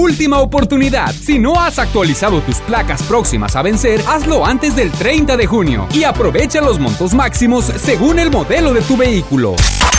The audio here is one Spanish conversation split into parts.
Última oportunidad. Si no has actualizado tus placas próximas a vencer, hazlo antes del 30 de junio y aprovecha los montos máximos según el modelo de tu vehículo.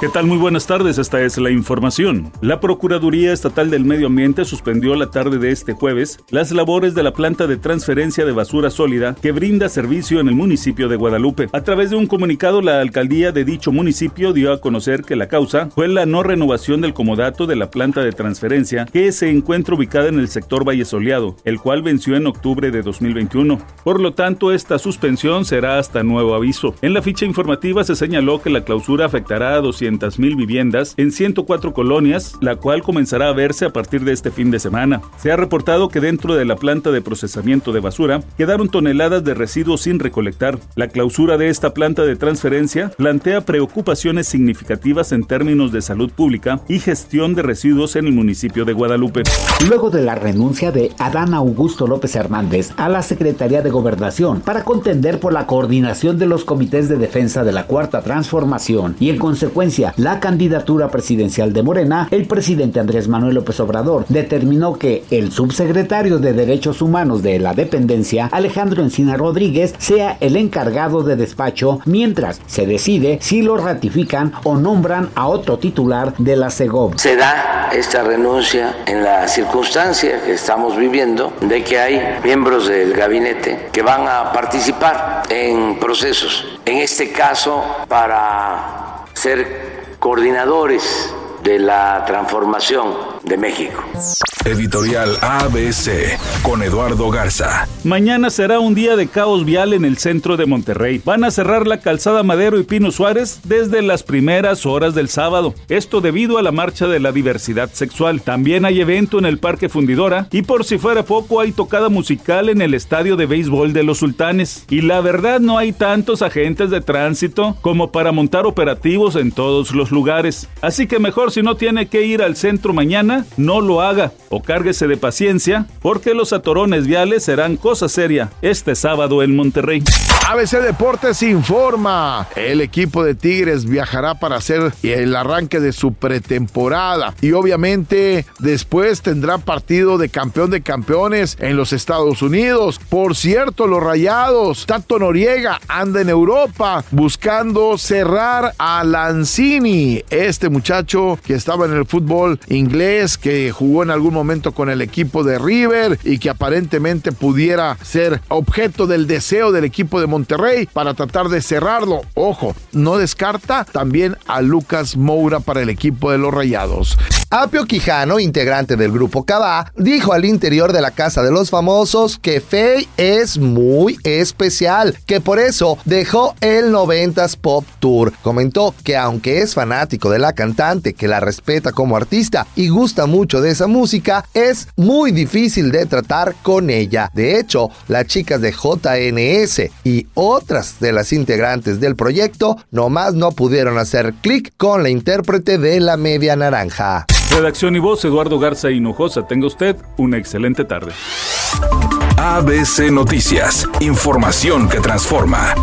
¿Qué tal? Muy buenas tardes, esta es la información. La Procuraduría Estatal del Medio Ambiente suspendió la tarde de este jueves las labores de la planta de transferencia de basura sólida que brinda servicio en el municipio de Guadalupe. A través de un comunicado, la alcaldía de dicho municipio dio a conocer que la causa fue la no renovación del comodato de la planta de transferencia que se encuentra en el sector Valle Soleado, el cual venció en octubre de 2021. Por lo tanto, esta suspensión será hasta nuevo aviso. En la ficha informativa se señaló que la clausura afectará a 200 mil viviendas en 104 colonias, la cual comenzará a verse a partir de este fin de semana. Se ha reportado que dentro de la planta de procesamiento de basura quedaron toneladas de residuos sin recolectar. La clausura de esta planta de transferencia plantea preocupaciones significativas en términos de salud pública y gestión de residuos en el municipio de Guadalupe. Luego de la renuncia de Adán Augusto López Hernández a la Secretaría de Gobernación para contender por la coordinación de los comités de defensa de la Cuarta Transformación y en consecuencia la candidatura presidencial de Morena, el presidente Andrés Manuel López Obrador determinó que el subsecretario de Derechos Humanos de la dependencia, Alejandro Encina Rodríguez, sea el encargado de despacho mientras se decide si lo ratifican o nombran a otro titular de la CEGOV. Se da esta renuncia en la circunstancia que estamos viviendo de que hay miembros del gabinete que van a participar en procesos. En este caso, para ser coordinadores de la transformación de México. Editorial ABC con Eduardo Garza. Mañana será un día de caos vial en el centro de Monterrey. Van a cerrar la calzada Madero y Pino Suárez desde las primeras horas del sábado. Esto debido a la marcha de la diversidad sexual. También hay evento en el Parque Fundidora y por si fuera poco hay tocada musical en el estadio de béisbol de los Sultanes. Y la verdad no hay tantos agentes de tránsito como para montar operativos en todos los lugares. Así que mejor si no tiene que ir al centro mañana, no lo haga o cárguese de paciencia, porque los atorones viales serán cosa seria este sábado en Monterrey. ABC Deportes informa. El equipo de Tigres viajará para hacer el arranque de su pretemporada y obviamente después tendrá partido de campeón de campeones en los Estados Unidos. Por cierto, los Rayados, Tato Noriega anda en Europa buscando cerrar a Lanzini, este muchacho que estaba en el fútbol inglés, que jugó en algún momento con el equipo de River y que aparentemente pudiera ser objeto del deseo del equipo de Monterrey para tratar de cerrarlo. Ojo, no descarta también a Lucas Moura para el equipo de los Rayados. Apio Quijano, integrante del grupo Cabá, dijo al interior de la Casa de los Famosos que Faye es muy especial, que por eso dejó el 90s Pop Tour. Comentó que aunque es fanático de la cantante, que la respeta como artista y gusta mucho de esa música, es muy difícil de tratar con ella. De hecho, las chicas de JNS y otras de las integrantes del proyecto nomás no pudieron hacer clic con la intérprete de la media naranja. Redacción y voz, Eduardo Garza Hinojosa. Tenga usted una excelente tarde. ABC Noticias, información que transforma.